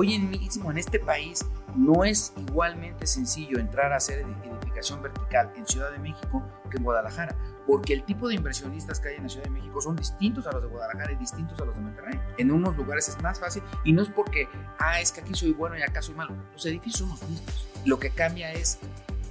Hoy en mismo en este país no es igualmente sencillo entrar a hacer edificación vertical en Ciudad de México que en Guadalajara, porque el tipo de inversionistas que hay en la Ciudad de México son distintos a los de Guadalajara y distintos a los de Monterrey. En unos lugares es más fácil y no es porque, ah, es que aquí soy bueno y acá soy malo. Los edificios son los mismos. Lo que cambia es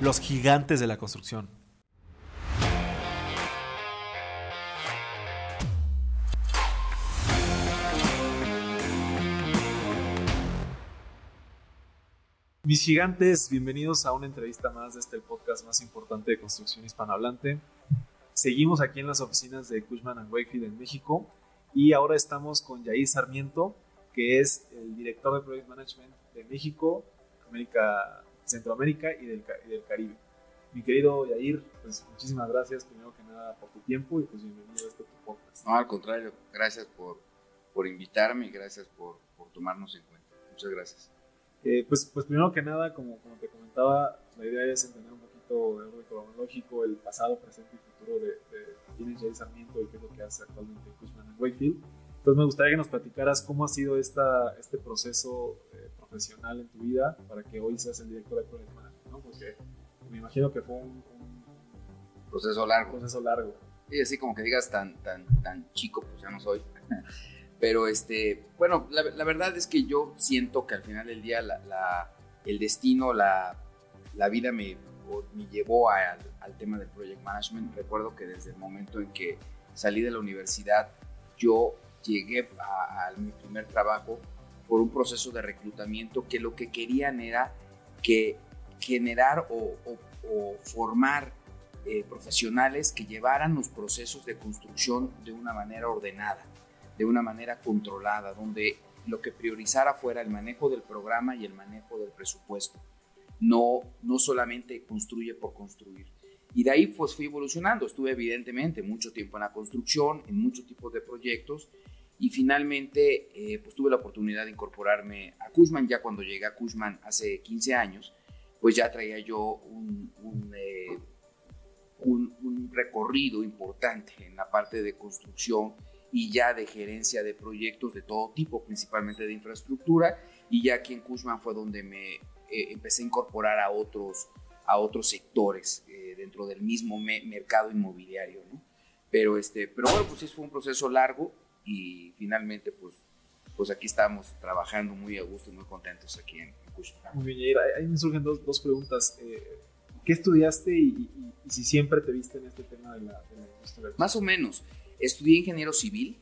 los gigantes de la construcción. Mis gigantes, bienvenidos a una entrevista más de este podcast más importante de construcción hispanohablante. Seguimos aquí en las oficinas de Cushman Wakefield en México y ahora estamos con Yair Sarmiento, que es el director de Project Management de México, América, Centroamérica y del, Caribe. Mi querido Yair, pues muchísimas gracias primero que nada por tu tiempo y pues bienvenido a este podcast. No, al contrario, gracias por, por invitarme y gracias por, por tomarnos en cuenta. Muchas gracias. Eh, pues, pues primero que nada, como, como te comentaba, la idea es entender un poquito de orden cronológico, el pasado, presente y futuro de, de quién es Sarmiento y qué es lo que hace actualmente Cushman en Wakefield. Entonces me gustaría que nos platicaras cómo ha sido esta, este proceso profesional en tu vida para que hoy seas el director de Project Management, ¿no? Porque me imagino que fue un, proceso largo. proceso largo. Sí, así como que digas tan, tan, tan chico, pues ya no soy. Pero este, bueno, la, verdad es que yo siento que al final del día el destino, la, vida me, me llevó al, tema del project management. Recuerdo que desde el momento en que salí de la universidad, yo llegué a, mi primer trabajo por un proceso de reclutamiento que lo que querían era que generar o, formar eh, profesionales que llevaran los procesos de construcción de una manera ordenada de una manera controlada, donde lo que priorizara fuera el manejo del programa y el manejo del presupuesto. No, no solamente construye por construir. Y de ahí pues fui evolucionando. Estuve evidentemente mucho tiempo en la construcción, en muchos tipos de proyectos y finalmente eh, pues tuve la oportunidad de incorporarme a Cushman. Ya cuando llegué a Cushman hace 15 años, pues ya traía yo un, un, eh, un, un recorrido importante en la parte de construcción y ya de gerencia de proyectos de todo tipo, principalmente de infraestructura, y ya aquí en Cushman fue donde me eh, empecé a incorporar a otros, a otros sectores eh, dentro del mismo mercado inmobiliario, ¿no? Pero, este, pero bueno, pues sí fue un proceso largo y finalmente pues, pues aquí estamos trabajando muy a gusto y muy contentos aquí en, Cushman. Muy bien, ahí me surgen dos, dos preguntas. Eh, ¿Qué estudiaste y, si siempre te viste en este tema de la, de la industria? Más o menos. Estudié ingeniero civil.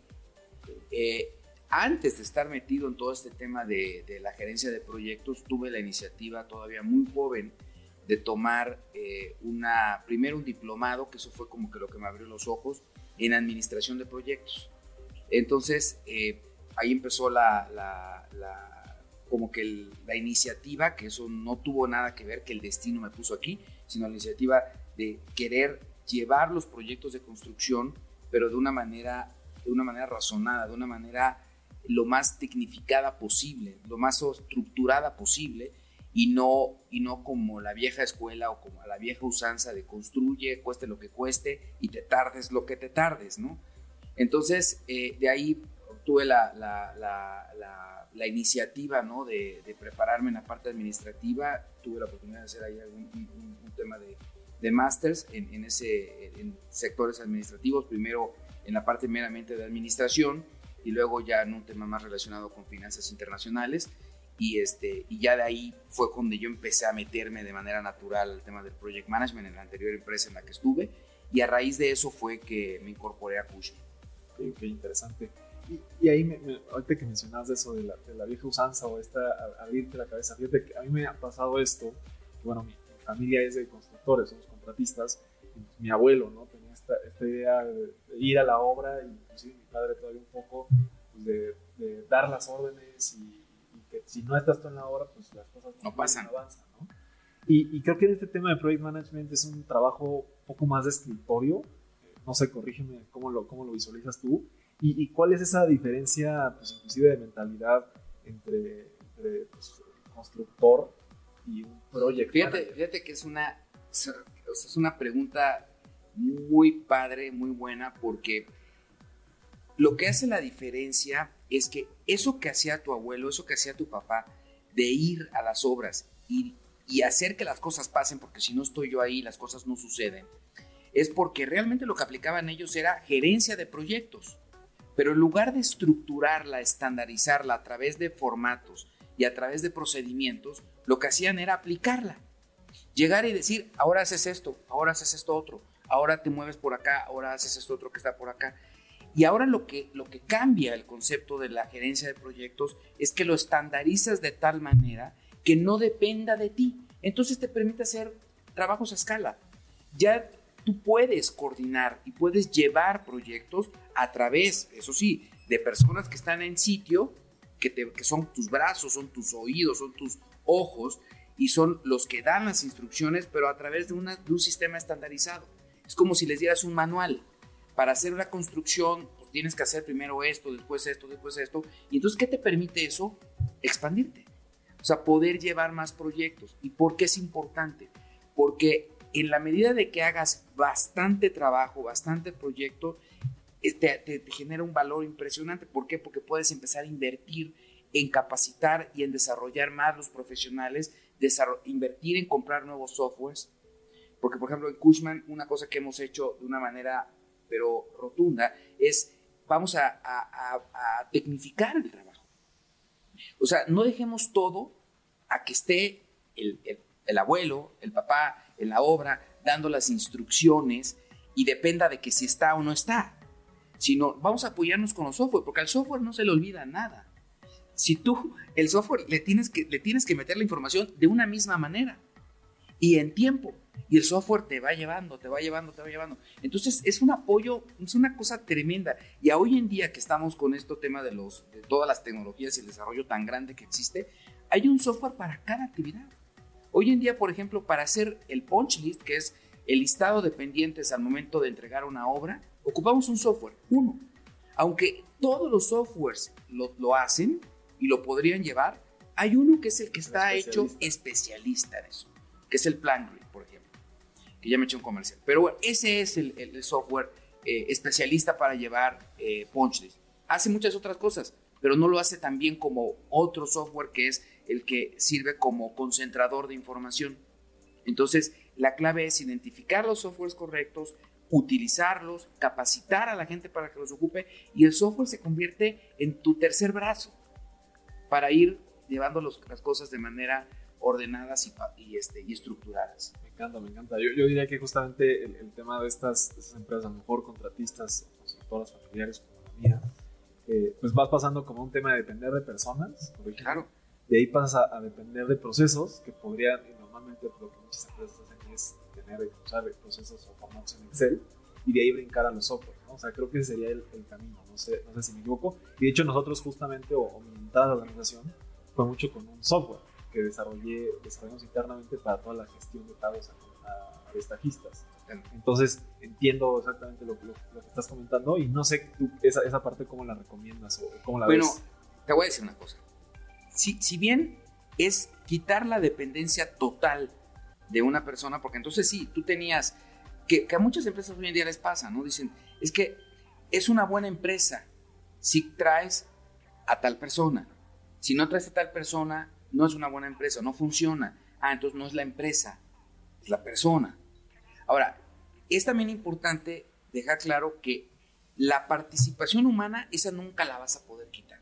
Eh, antes de estar metido en todo este tema de, la gerencia de proyectos, tuve la iniciativa todavía muy joven de tomar eh, una, primero un diplomado, que eso fue como que lo que me abrió los ojos, en administración de proyectos. Entonces, eh, ahí empezó la, como que la iniciativa, que eso no tuvo nada que ver que el destino me puso aquí, sino la iniciativa de querer llevar los proyectos de construcción pero de una manera, de una manera razonada, de una manera lo más tecnificada posible, lo más estructurada posible y no, y no como la vieja escuela o como la vieja usanza de construye, cueste lo que cueste y te tardes lo que te tardes, ¿no? Entonces, eh, de ahí tuve la, la, la, la iniciativa, ¿no? De, de, prepararme en la parte administrativa, tuve la oportunidad de hacer ahí algún, un tema de, de másters en, en, ese, en sectores administrativos, primero en la parte meramente de administración y luego ya en un tema más relacionado con finanzas internacionales. Y, este, y ya de ahí fue donde yo empecé a meterme de manera natural al tema del project management en la anterior empresa en la que estuve. Y a raíz de eso fue que me incorporé a Cushman. Qué, interesante. Y, ahí, me, ahorita que mencionabas eso de la, de la, vieja usanza o esta abrirte la cabeza, fíjate que a mí me ha pasado esto. Bueno, mi, mi familia es de constructores, somos contratistas. Mi abuelo, ¿no? Tenía esta, esta idea de, ir a la obra, y inclusive mi padre todavía un poco, pues, de, dar las órdenes y, que si no estás tú en la obra, pues las cosas no, pasan. avanzan, ¿no? Y, y, creo que en este tema de Project Management es un trabajo un poco más de escritorio. No sé, corrígeme cómo lo, cómo lo visualizas tú. ¿Y, cuál es esa diferencia, pues inclusive de mentalidad entre, entre pues, constructor y un project fíjate, Fíjate que es una, es una pregunta muy padre, muy buena, porque lo que hace la diferencia es que eso que hacía tu abuelo, eso que hacía tu papá, de ir a las obras y, y hacer que las cosas pasen, porque si no estoy yo ahí, las cosas no suceden, es porque realmente lo que aplicaban ellos era gerencia de proyectos. Pero en lugar de estructurarla, estandarizarla a través de formatos y a través de procedimientos, lo que hacían era aplicarla. Llegar y decir, ahora haces esto, ahora haces esto otro, ahora te mueves por acá, ahora haces esto otro que está por acá. Y ahora lo que, lo que cambia el concepto de la gerencia de proyectos es que lo estandarizas de tal manera que no dependa de ti. Entonces te permite hacer trabajos a escala. Ya tú puedes coordinar y puedes llevar proyectos a través, eso sí, de personas que están en sitio, que, que son tus brazos, son tus oídos, son tus ojos y son los que dan las instrucciones, pero a través de un sistema estandarizado. Es como si les dieras un manual. Para hacer una construcción, pues tienes que hacer primero esto, después esto, después esto. Y entonces, ¿qué te permite eso? Expandirte. O sea, poder llevar más proyectos. ¿Y por qué es importante? Porque en la medida de que hagas bastante trabajo, bastante proyecto, eh, te, te, genera un valor impresionante. ¿Por qué? Porque puedes empezar a invertir en capacitar y en desarrollar más los profesionales, invertir en comprar nuevos softwares. Porque, por ejemplo, en Cushman, una cosa que hemos hecho de una manera, pero rotunda, es vamos a, a, tecnificar el trabajo. O sea, no dejemos todo a que esté el, el, el abuelo, el papá, en la obra, dando las instrucciones y dependa de que si está o no está. Sino vamos a apoyarnos con los software, porque al software no se le olvida nada. Si tú, el software, le tienes que, le tienes que meter la información de una misma manera y en tiempo. Y el software te va llevando, te va llevando, te va llevando. Entonces es un apoyo, es una cosa tremenda. Y hoy en día que estamos con este tema de, los, de todas las tecnologías y el desarrollo tan grande que existe, hay un software para cada actividad. Hoy en día, por ejemplo, para hacer el punch list, que es el listado de pendientes al momento de entregar una obra, ocupamos un software, uno. Aunque todos los softwares lo, lo hacen y lo podrían llevar, hay uno que es el que está hecho especialista en eso, que es el Plan Grid, por ejemplo, que ya me he hecho un comercial. Pero bueno, ese es el, el software eh, especialista para llevar eh, punch list. Hace muchas otras cosas, pero no lo hace tan bien como otro software que es el que sirve como concentrador de información. Entonces, la clave es identificar los softwares correctos, utilizarlos, capacitar a la gente para que los ocupe y el software se convierte en tu tercer brazo para ir llevando las cosas de manera ordenadas y, este, y estructuradas. Me encanta, me encanta. Yo, yo diría que justamente el, tema de estas, estas, empresas, a lo mejor contratistas, constructoras familiares como la mía, eh, pues vas pasando como un tema de depender de personas. Claro de ahí pasas a, depender de procesos que podrían, y normalmente lo que muchas empresas hacen es tener, usar procesos o formatos en Excel y de ahí brincar a los software, ¿no? O sea, creo que ese sería el, camino, no sé, no sé si me equivoco. Y de hecho nosotros justamente, o, o mi a la organización, fue mucho con un software que desarrollé, desarrollamos internamente para toda la gestión de pagos a, a, destajistas. Entonces entiendo exactamente lo, lo, lo, que estás comentando y no sé tú esa, esa parte cómo la recomiendas o cómo la bueno, ves. Bueno, te voy a decir una cosa si, bien es quitar la dependencia total de una persona, porque entonces sí, tú tenías, que, a muchas empresas hoy en día les pasa, ¿no? Dicen, es que es una buena empresa si traes a tal persona. Si no traes a tal persona, no es una buena empresa, no funciona. Ah, entonces no es la empresa, es la persona. Ahora, es también importante dejar claro que la participación humana, esa nunca la vas a poder quitar.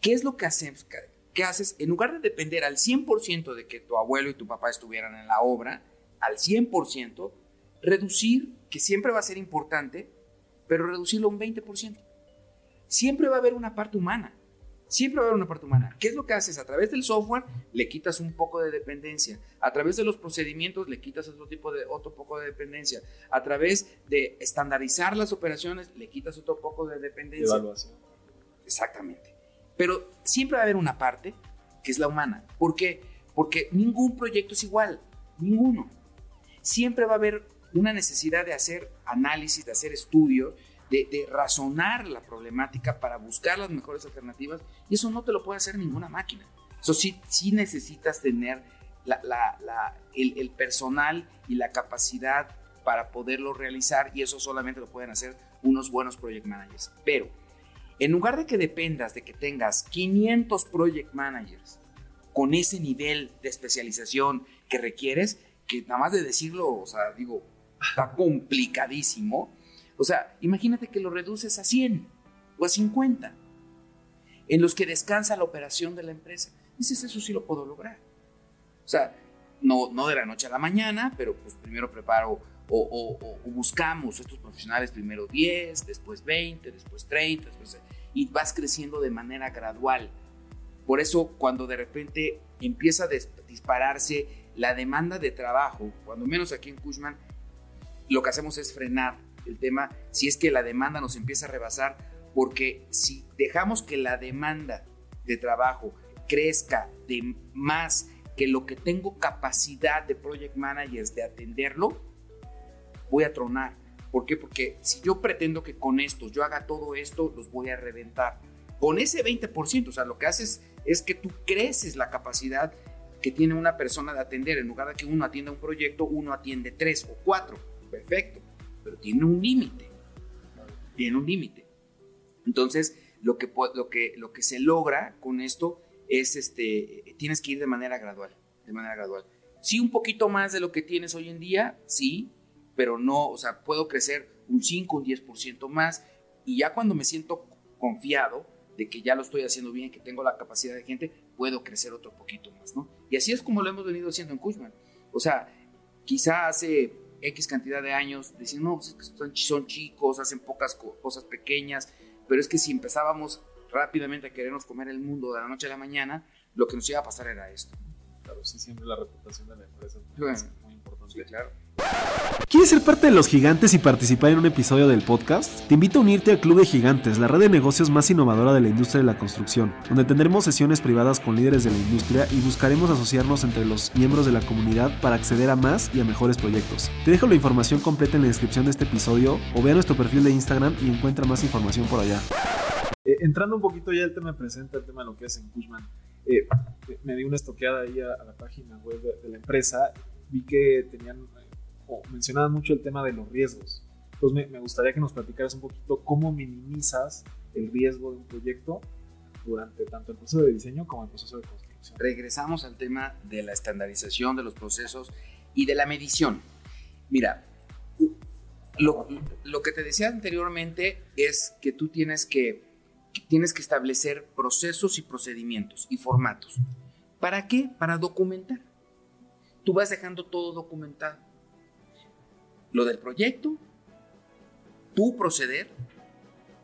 ¿Qué es lo que hacemos? ¿Qué haces? En lugar de depender al 100% de que tu abuelo y tu papá estuvieran en la obra, al 100%, reducir, que siempre va a ser importante, pero reducirlo a un 20%. Siempre va a haber una parte humana. Siempre va a haber una parte humana. ¿Qué es lo que haces? A través del software le quitas un poco de dependencia. A través de los procedimientos le quitas otro tipo de otro poco de dependencia. A través de estandarizar las operaciones le quitas otro poco de dependencia. Evaluación. Exactamente. Pero siempre va a haber una parte que es la humana. ¿Por qué? Porque ningún proyecto es igual, ninguno. Siempre va a haber una necesidad de hacer análisis, de hacer estudios, de, razonar la problemática para buscar las mejores alternativas y eso no te lo puede hacer ninguna máquina. Eso sí, sí necesitas tener el, el personal y la capacidad para poderlo realizar y eso solamente lo pueden hacer unos buenos project managers. Pero en lugar de que dependas de que tengas 500 project managers con ese nivel de especialización que requieres, que nada más de decirlo, o sea, digo, está complicadísimo. O sea, imagínate que lo reduces a 100 o a 50, en los que descansa la operación de la empresa. Dices, eso sí lo puedo lograr. O sea, no, no de la noche a la mañana, pero pues primero preparo o, buscamos estos profesionales primero 10, después 20, después 30, después, y vas creciendo de manera gradual. Por eso cuando de repente empieza a dispararse la demanda de trabajo, cuando menos aquí en Cushman, lo que hacemos es frenar el tema si es que la demanda nos empieza a rebasar, porque si dejamos que la demanda de trabajo crezca de más que lo que tengo capacidad de project managers de atenderlo, voy a tronar. ¿Por qué? Porque si yo pretendo que con esto yo haga todo esto, los voy a reventar. Con ese 20%, o sea, lo que haces es que tú creces la capacidad que tiene una persona de atender. En lugar de que uno atienda un proyecto, uno atiende tres o cuatro. Perfecto. Pero tiene un límite. Tiene un límite. Entonces, lo que, lo, que, lo que se logra con esto es, este, tienes que ir de manera gradual. De manera gradual. Sí, un poquito más de lo que tienes hoy en día, sí, pero no, o sea, puedo crecer un 5, un 10% más y ya cuando me siento confiado de que ya lo estoy haciendo bien, que tengo la capacidad de gente, puedo crecer otro poquito más, ¿no? Y así es como lo hemos venido haciendo en Cushman. O sea, quizá hace X cantidad de años decían, no, pues son, son chicos, hacen pocas cosas pequeñas, pero es que si empezábamos rápidamente a querernos comer el mundo de la noche a la mañana, lo que nos iba a pasar era esto. Claro, sí, siempre la reputación de la empresa es claro. ¿Quieres ser parte de los gigantes y participar en un episodio del podcast? Te invito a unirte al Club de Gigantes, la red de negocios más innovadora de la industria de la construcción, donde tendremos sesiones privadas con líderes de la industria y buscaremos asociarnos entre los miembros de la comunidad para acceder a más y a mejores proyectos. Te dejo la información completa en la descripción de este episodio o ve a nuestro perfil de Instagram y encuentra más información por allá. Eh, entrando un poquito ya el tema presente, el tema de lo que es en Cushman, eh, me di una estoqueada ahí a, la página web de la empresa, vi que tenían mencionaban mucho el tema de los riesgos. Entonces me, gustaría que nos platicaras un poquito cómo minimizas el riesgo de un proyecto durante tanto el proceso de diseño como el proceso de construcción. Regresamos al tema de la estandarización de los procesos y de la medición. Mira, lo, lo que te decía anteriormente es que tú tienes que, tienes que establecer procesos y procedimientos y formatos. ¿Para qué? Para documentar. Tú vas dejando todo documentado lo del proyecto, tu proceder,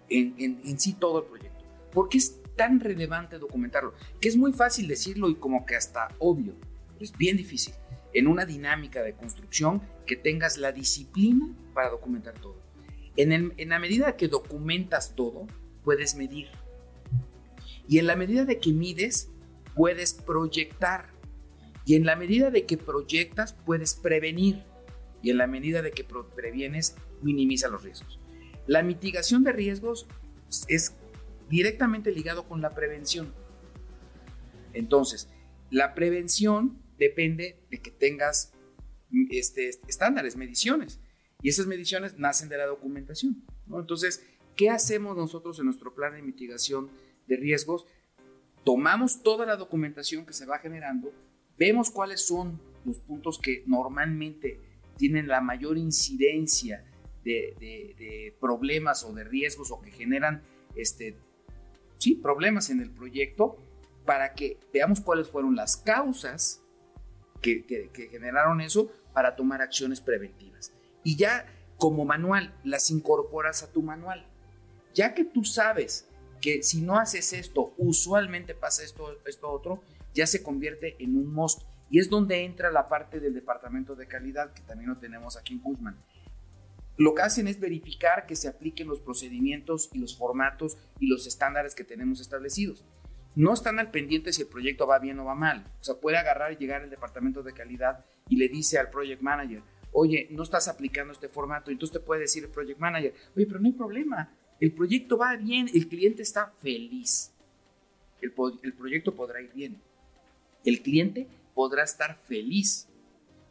en, sí todo el proyecto. ¿Por qué es tan relevante documentarlo? Que es muy fácil decirlo y como que hasta obvio, pero es bien difícil. En una dinámica de construcción que tengas la disciplina para documentar todo. En, en la medida que documentas todo, puedes medir. Y en la medida de que mides, puedes proyectar. Y en la medida de que proyectas, puedes prevenir y en la medida de que previenes, minimiza los riesgos. La mitigación de riesgos es directamente ligado con la prevención. Entonces, la prevención depende de que tengas este, estándares, mediciones. Y esas mediciones nacen de la documentación. Entonces, ¿qué hacemos nosotros en nuestro plan de mitigación de riesgos? Tomamos toda la documentación que se va generando, vemos cuáles son los puntos que normalmente tienen la mayor incidencia de, problemas o de riesgos o que generan este, sí, problemas en el proyecto para que veamos cuáles fueron las causas que, que, generaron eso para tomar acciones preventivas. Y ya como manual las incorporas a tu manual. Ya que tú sabes que si no haces esto, usualmente pasa esto, esto otro, ya se convierte en un must. Y es donde entra la parte del departamento de calidad, que también lo tenemos aquí en Guzmán. Lo que hacen es verificar que se apliquen los procedimientos y los formatos y los estándares que tenemos establecidos. no están al pendiente si el proyecto va bien o va mal. O sea, puede agarrar y llegar el departamento de calidad y le dice al project manager, oye, no estás aplicando este formato. Entonces te puede decir el project manager, oye, pero no hay problema. El proyecto va bien, el cliente está feliz. El, el proyecto podrá ir bien. El cliente podrá estar feliz.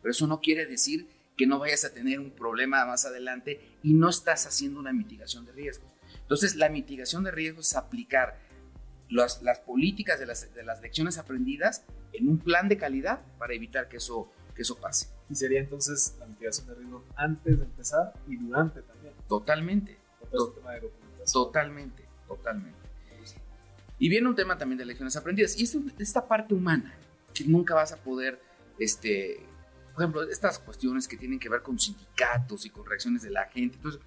Pero eso no quiere decir que no vayas a tener un problema más adelante y no estás haciendo una mitigación de riesgos. Entonces, la mitigación de riesgos es aplicar las, las políticas de las, de las, lecciones aprendidas en un plan de calidad para evitar que eso, que eso pase. Y sería entonces la mitigación de riesgos antes de empezar y durante también. Totalmente. totalmente, totalmente. Y viene un tema también de lecciones aprendidas. Y es esta parte humana que nunca vas a poder este, por ejemplo, estas cuestiones que tienen que ver con sindicatos y con reacciones de la gente. Entonces,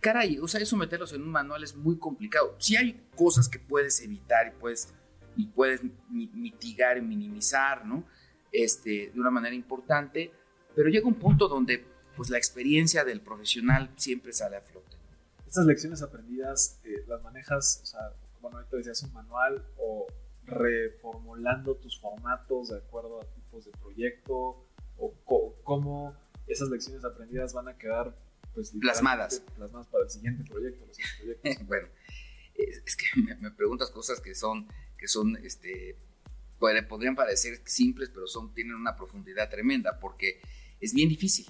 caray, o sea, eso meterlos en un manual es muy complicado. Sí hay cosas que puedes evitar y puedes, y puedes mitigar minimizar, ¿no? Este, de una manera importante, pero llega un punto donde pues la experiencia del profesional siempre sale a flote. Estas lecciones aprendidas eh, las manejas, o sea, bueno, ahorita decías un manual o reformulando tus formatos de acuerdo a tipos de proyecto o cómo esas lecciones aprendidas van a quedar pues, plasmadas. plasmadas para el siguiente proyecto. bueno, es, que me, preguntas cosas que son, que son, este, podrían parecer simples, pero son, tienen una profundidad tremenda, porque es bien difícil,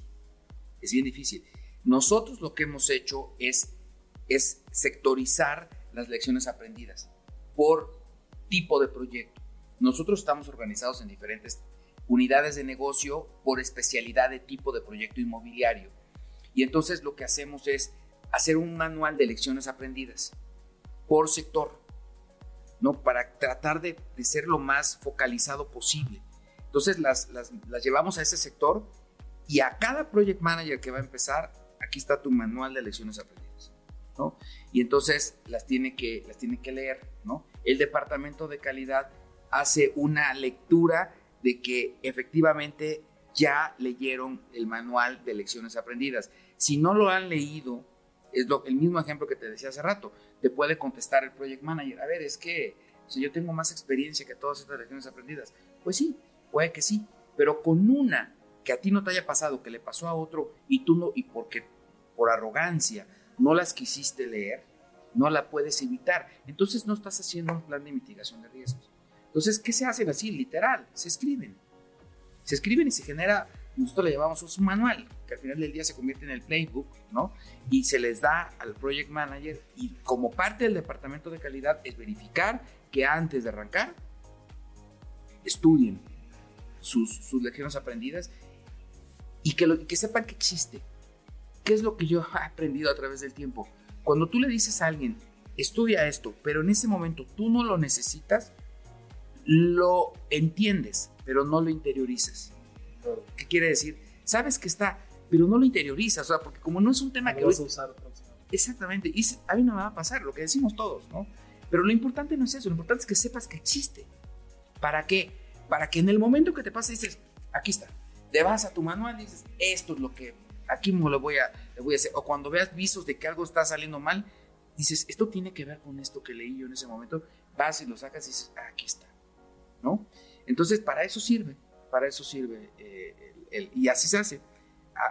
es bien difícil. Nosotros lo que hemos hecho es, es sectorizar las lecciones aprendidas por tipo de proyecto. Nosotros estamos organizados en diferentes unidades de negocio por especialidad de tipo de proyecto inmobiliario. Y entonces lo que hacemos es hacer un manual de lecciones aprendidas por sector, ¿no? Para tratar de, ser lo más focalizado posible. Entonces las, las, llevamos a ese sector y a cada project manager que va a empezar, aquí está tu manual de lecciones aprendidas, ¿no? Y entonces las tiene que, las tiene que leer, ¿no? El departamento de calidad hace una lectura de que efectivamente ya leyeron el manual de lecciones aprendidas. Si no lo han leído, es lo, el mismo ejemplo que te decía hace rato, te puede contestar el project manager, a ver, es que si yo tengo más experiencia que todas estas lecciones aprendidas, pues sí, puede que sí, pero con una que a ti no te haya pasado, que le pasó a otro y tú no, y porque por arrogancia no las quisiste leer, no la puedes evitar. Entonces no estás haciendo un plan de mitigación de riesgos. Entonces, ¿qué se hacen así? Literal, se escriben. Se escriben y se genera, nosotros le llamamos un manual, que al final del día se convierte en el playbook, ¿no? Y se les da al project manager y como parte del departamento de calidad es verificar que antes de arrancar estudien sus, lecciones aprendidas y que, que sepan que existe. ¿Qué es lo que yo he aprendido a través del tiempo? Cuando tú le dices a alguien, estudia esto, pero en ese momento tú no lo necesitas, lo entiendes, pero no lo interiorizas. ¿Qué quiere decir? Sabes que está, pero no lo interiorizas, o sea, porque como no es un tema que... vas a usar Exactamente, y a mí no me va a pasar, lo que decimos todos, ¿no? Pero lo importante no es eso, lo importante es que sepas que existe. ¿Para qué? Para que en el momento que te pase dices, aquí está, te vas a tu manual y dices, esto es lo que aquí me lo voy a, le voy a hacer. O cuando veas visos de que algo está saliendo mal, dices, esto tiene que ver con esto que leí yo en ese momento, vas y lo sacas y dices, aquí está. ¿no? Entonces, para eso sirve, para eso sirve eh, el, y así se hace.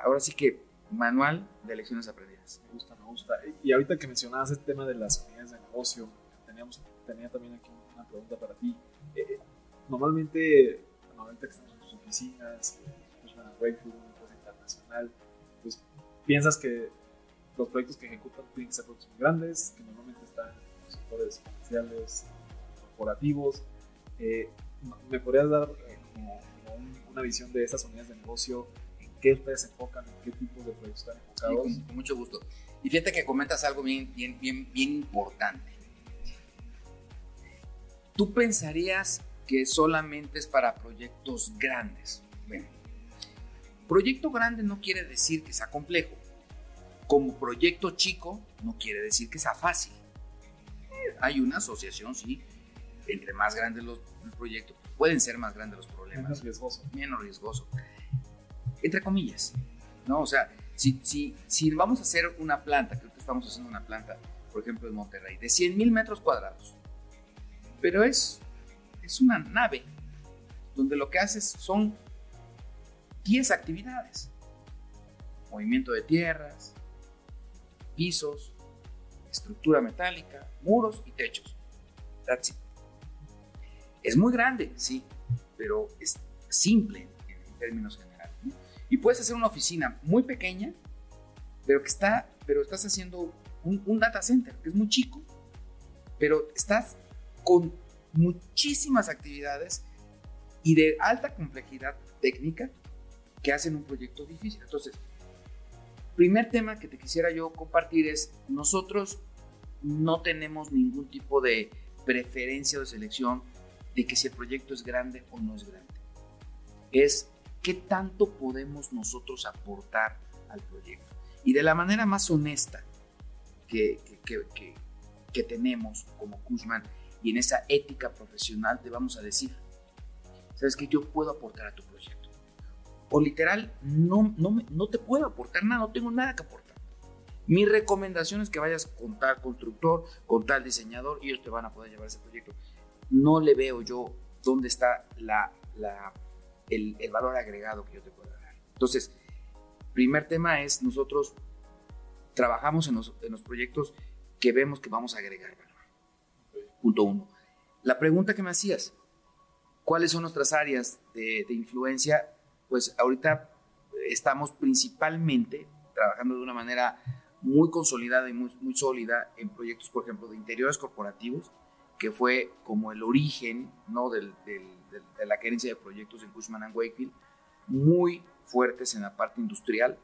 Ahora sí que manual de lecciones aprendidas. Me gusta, me gusta. Y ahorita que mencionabas el tema de las unidades de negocio, teníamos, tenía también aquí una pregunta para ti. Eh, normalmente, normalmente que estamos en tus oficinas, pues una Breakthrough, una empresa internacional, piensas que los proyectos que ejecutan tienen que ser proyectos muy grandes, que normalmente están en los sectores comerciales, corporativos, eh, ¿Me podrías dar eh, como, una visión de estas unidades de negocio? ¿En qué ustedes se enfocan? ¿En qué tipo de proyectos están enfocados? con, mucho gusto. Y fíjate que comentas algo bien, bien, bien, bien importante. Tú pensarías que solamente es para proyectos grandes. Bueno, proyecto grande no quiere decir que sea complejo. Como proyecto chico no quiere decir que sea fácil. Hay una asociación, sí, entre más grandes los, proyectos, pueden ser más grandes los problemas. Menos riesgoso. Menos riesgoso. Entre comillas, ¿no? O sea, si, si, si vamos a hacer una planta, creo que estamos haciendo una planta, por ejemplo, en Monterrey, de 100 mil metros cuadrados, pero es es una nave donde lo que haces son 10 actividades. Movimiento de tierras, pisos, estructura metálica, muros y techos. That's it. Es muy grande, sí, pero es simple en términos generales. Y puedes hacer una oficina muy pequeña, pero que está, pero estás haciendo un, un data center que es muy chico, pero estás con muchísimas actividades y de alta complejidad técnica que hacen un proyecto difícil. Entonces, primer tema que te quisiera yo compartir es, nosotros no tenemos ningún tipo de preferencia o selección de que si el proyecto es grande o no es grande. Es qué tanto podemos nosotros aportar al proyecto. Y de la manera más honesta que, que, tenemos como Kuzman y en esa ética profesional te vamos a decir, sabes que yo puedo aportar a tu proyecto. O literal, no, no, no te puedo aportar nada, no tengo nada que aportar. Mi recomendación es que vayas con tal constructor, con tal diseñador y ellos te van a poder llevar ese proyecto. No le veo yo dónde está la, la, el, valor agregado que yo te pueda dar. Entonces, primer tema es nosotros trabajamos en los, en los proyectos que vemos que vamos a agregar valor. Punto uno. La pregunta que me hacías, ¿cuáles son nuestras áreas de influencia? Pues ahorita estamos principalmente trabajando de una manera muy consolidada y muy, sólida en proyectos, por ejemplo, de interiores corporativos, que fue como el origen ¿no? del, de la gerencia de proyectos en Cushman Wakefield, muy fuertes en la parte industrial,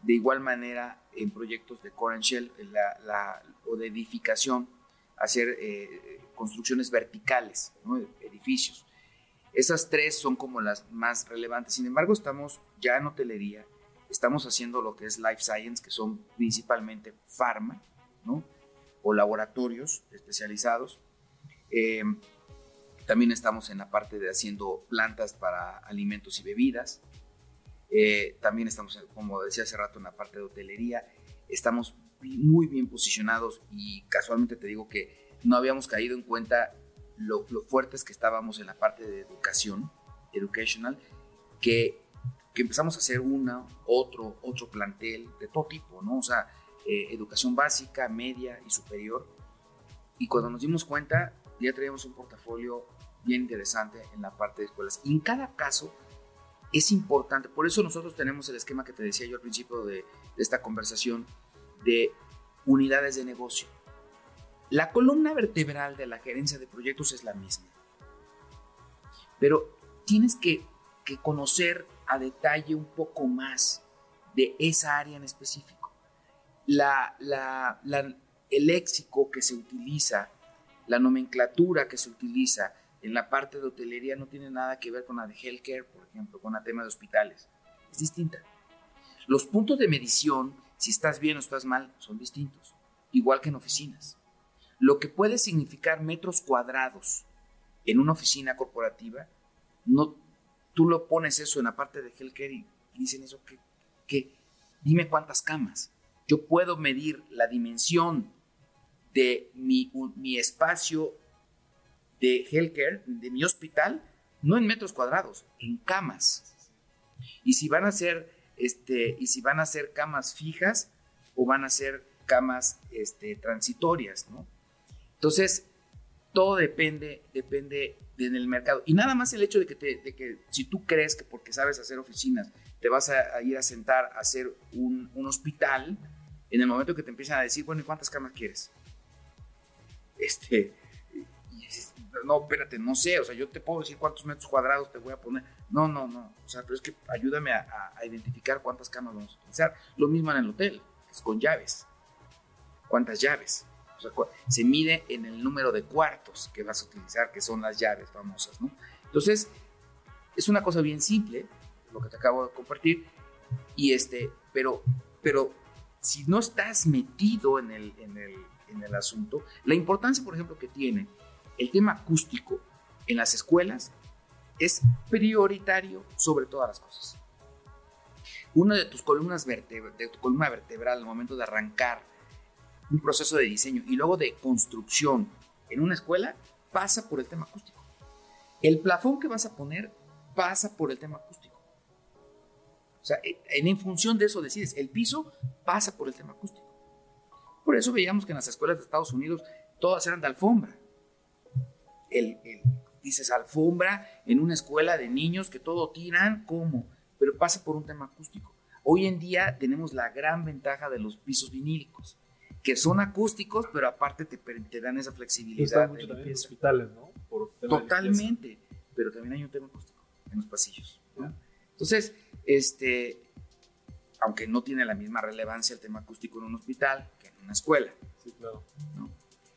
de igual manera en proyectos de core shell la, o de edificación, hacer eh, construcciones verticales, edificios. Esas tres son como las más relevantes. Sin embargo, estamos ya en hotelería, estamos haciendo lo que es life science, que son principalmente pharma, ¿no? o laboratorios especializados. Eh, también estamos en la parte de haciendo plantas para alimentos y bebidas. Eh, también estamos, como decía hace rato, en la parte de hotelería. Estamos muy bien posicionados y casualmente te digo que no habíamos caído en cuenta lo, fuertes que estábamos en la parte de educación, educational, que, que empezamos a hacer una, otro, otro plantel de todo tipo, ¿no? O sea, eh, educación básica, media y superior. Y cuando nos dimos cuenta, ya traíamos un portafolio bien interesante en la parte de escuelas. Y en cada caso es importante, por eso nosotros tenemos el esquema que te decía yo al principio de, esta conversación de unidades de negocio. La columna vertebral de la gerencia de proyectos es la misma, pero tienes que, conocer a detalle un poco más de esa área en específico. La, el léxico que se utiliza, la nomenclatura que se utiliza, en la parte de hotelería no tiene nada que ver con la de healthcare, por ejemplo, con el tema de hospitales. Es distinta. Los puntos de medición, si estás bien o estás mal, son distintos, igual que en oficinas. Lo que puede significar metros cuadrados en una oficina corporativa, no, tú lo pones eso en la parte de healthcare y, dicen eso que, que dime cuántas camas. Yo puedo medir la dimensión de mi, mi espacio de healthcare, de mi hospital, no en metros cuadrados, en camas. Y si van a ser, este, y si van a ser camas fijas o van a ser camas este, transitorias, ¿no? Entonces, todo depende, depende del mercado. Y nada más el hecho de que, de que si tú crees que porque sabes hacer oficinas, te vas a, ir a sentar a hacer un, un, hospital, en el momento que te empiezan a decir, bueno, ¿y cuántas camas quieres? Este, no, espérate, no sé, o sea, yo te puedo decir cuántos metros cuadrados te voy a poner. No, no, no, o sea, pero es que ayúdame a, identificar cuántas camas vamos a utilizar. Lo mismo en el hotel, es con llaves. ¿Cuántas llaves? Se mide en el número de cuartos que vas a utilizar, que son las llaves famosas, ¿no? Entonces, es una cosa bien simple, lo que te acabo de compartir, y este, pero, pero si no estás metido en el, en el, en el asunto, la importancia, por ejemplo, que tiene el tema acústico en las escuelas es prioritario sobre todas las cosas. Una de tus columnas vertebral, de tu columna vertebral al momento de arrancar un proceso de diseño y luego de construcción en una escuela pasa por el tema acústico. El plafón que vas a poner pasa por el tema acústico. O sea, en, función de eso decides, el piso pasa por el tema acústico. Por eso veíamos que en las escuelas de Estados Unidos todas eran de alfombra. El, dices alfombra en una escuela de niños que todo tiran, ¿cómo? Pero pasa por un tema acústico. Hoy en día tenemos la gran ventaja de los pisos vinílicos, que son acústicos, pero aparte te, te dan esa flexibilidad. mucho también en hospitales, ¿no? Totalmente, pero también hay un tema acústico en los pasillos. Entonces, este, aunque no tiene la misma relevancia el tema acústico en un hospital que en una escuela. Sí, claro.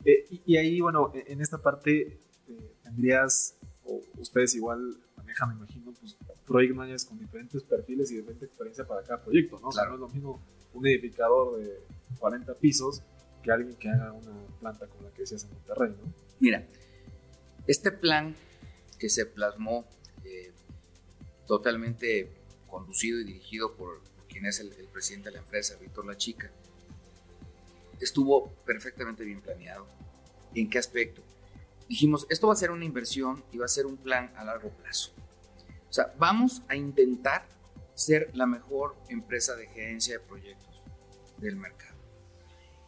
Eh, y, ahí, bueno, e, en esta parte eh, tendrías, o ustedes igual manejan, me imagino, pues project managers con diferentes perfiles y diferente experiencia para cada proyecto, ¿no? O sea, no es lo mismo un edificador de 40 pisos que alguien que haga una planta como la que decías en Monterrey, ¿no? Mira, este plan que se plasmó eh, totalmente conducido y dirigido por quien es el, presidente de la empresa, Víctor La Chica, estuvo perfectamente bien planeado. ¿En qué aspecto? Dijimos, esto va a ser una inversión y va a ser un plan a largo plazo. O sea, vamos a intentar ser la mejor empresa de gerencia de proyectos del mercado.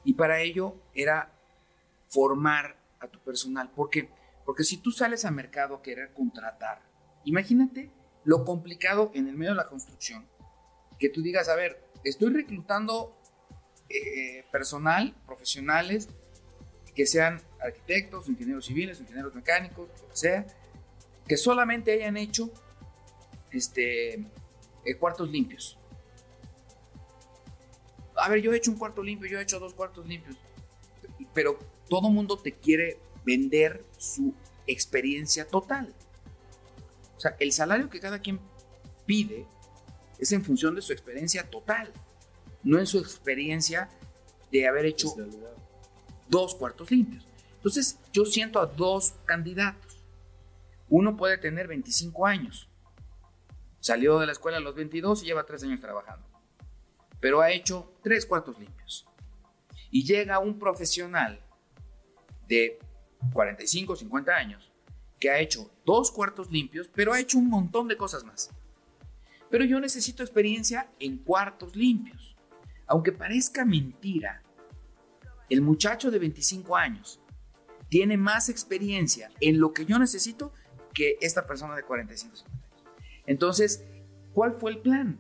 Y para ello era formar a tu personal. ¿Por qué? Porque si tú sales al mercado a querer contratar, imagínate lo complicado en el medio de la construcción, que tú digas, a ver, estoy reclutando eh, personal, profesionales, que sean arquitectos, ingenieros civiles, ingenieros mecánicos, lo que sea, que solamente hayan hecho este, eh, cuartos limpios. A ver, yo he hecho un cuarto limpio, yo he hecho dos cuartos limpios, pero todo mundo te quiere vender su experiencia total. O sea, el salario que cada quien pide es en función de su experiencia total, no en su experiencia de haber hecho dos cuartos limpios. Entonces, yo siento a dos candidatos. Uno puede tener 25 años, salió de la escuela a los 22 y lleva tres años trabajando, pero ha hecho tres cuartos limpios. Y llega un profesional de 45, 50 años, que ha hecho dos cuartos limpios, pero ha hecho un montón de cosas más. Pero yo necesito experiencia en cuartos limpios. Aunque parezca mentira, el muchacho de 25 años tiene más experiencia en lo que yo necesito que esta persona de 45, 50 años. Entonces, ¿cuál fue el plan?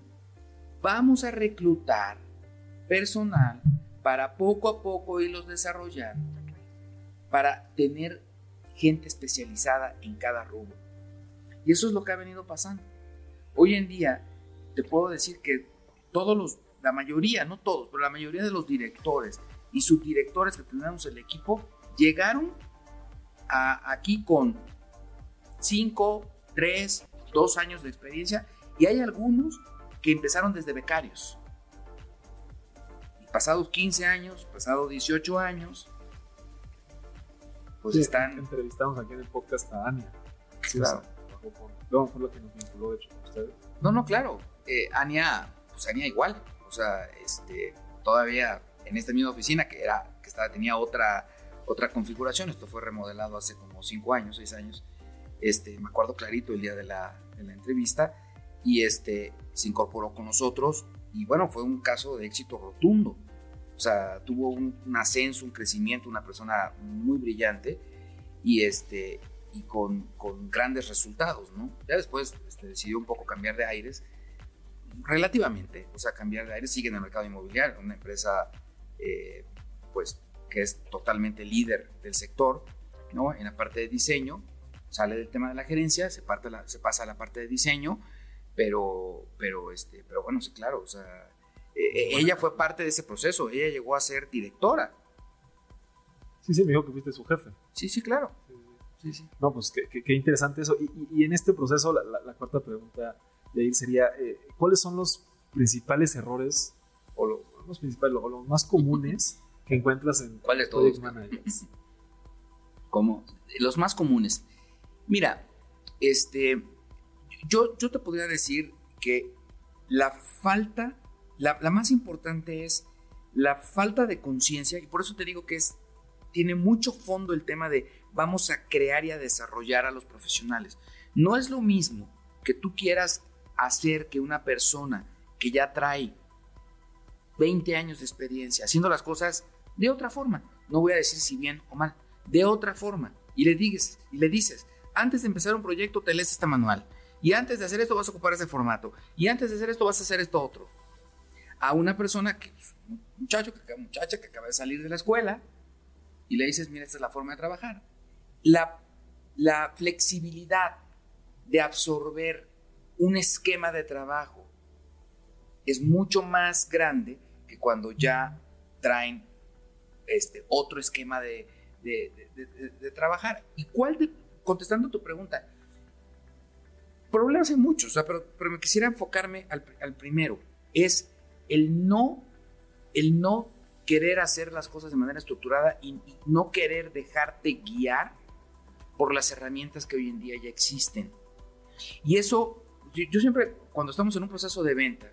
Vamos a reclutar personal para poco a poco irlos desarrollando para tener gente especializada en cada rubro. Y eso es lo que ha venido pasando. Hoy en día te puedo decir que todos los, la mayoría, no todos, pero la mayoría de los directores y subdirectores que tenemos el equipo llegaron a, aquí con 5, 3, 2 años de experiencia y hay algunos que empezaron desde becarios. pasados 15 años, pasados 18 años, pues están... Entrevistamos aquí en el podcast a Ania. claro. no, fue lo que nos vinculó, de hecho, con ustedes. No, no, claro. Eh, Ania, pues Ania igual. O sea, este, todavía en esta misma oficina que era, que estaba, tenía otra, otra configuración. Esto fue remodelado hace como cinco años, seis años. Este, me acuerdo clarito el día de la, de la entrevista. Y este, se incorporó con nosotros. Y bueno, fue un caso de éxito rotundo. O sea, tuvo un, ascenso, un crecimiento, una persona muy brillante y, este, y con, con grandes resultados, ¿no? Ya después este, decidió un poco cambiar de aires, relativamente, o sea, cambiar de aires, sigue en el mercado inmobiliario, una empresa, eh, pues, que es totalmente líder del sector, ¿no? En la parte de diseño, sale del tema de la gerencia, se, parte se pasa a la parte de diseño, pero, pero, este, pero bueno, sí, claro, o sea, eh, ella fue parte de ese proceso, ella llegó a ser directora. Sí, sí, me dijo que fuiste su jefe. Sí, sí, claro. Sí, sí. No, pues qué, interesante eso. Y, en este proceso, la, cuarta pregunta de ahí sería, eh, ¿cuáles son los principales errores, o los principales, o los más comunes que encuentras en ¿Cuáles todos? managers? Como los más comunes. Mira, este, yo, yo te podría decir que la falta la, más importante es la falta de conciencia, y por eso te digo que es, tiene mucho fondo el tema de vamos a crear y a desarrollar a los profesionales. No es lo mismo que tú quieras hacer que una persona que ya trae 20 años de experiencia haciendo las cosas de otra forma, no voy a decir si bien o mal, de otra forma, y le dices, le dices, antes de empezar un proyecto te lees este manual, y antes de hacer esto vas a ocupar ese formato, y antes de hacer esto vas a hacer esto otro. A una persona que, pues, muchacho, que, muchacha que acaba de salir de la escuela, y le dices, mira, esta es la forma de trabajar. La, la flexibilidad de absorber un esquema de trabajo es mucho más grande que cuando ya traen este, otro esquema de, de, trabajar. ¿Y cuál, contestando tu pregunta, problemas hay muchos, pero, pero, me quisiera enfocarme al, al, primero, es el no, el no querer hacer las cosas de manera estructurada y no querer dejarte guiar por las herramientas que hoy en día ya existen. Y eso, yo, siempre, cuando estamos en un proceso de venta,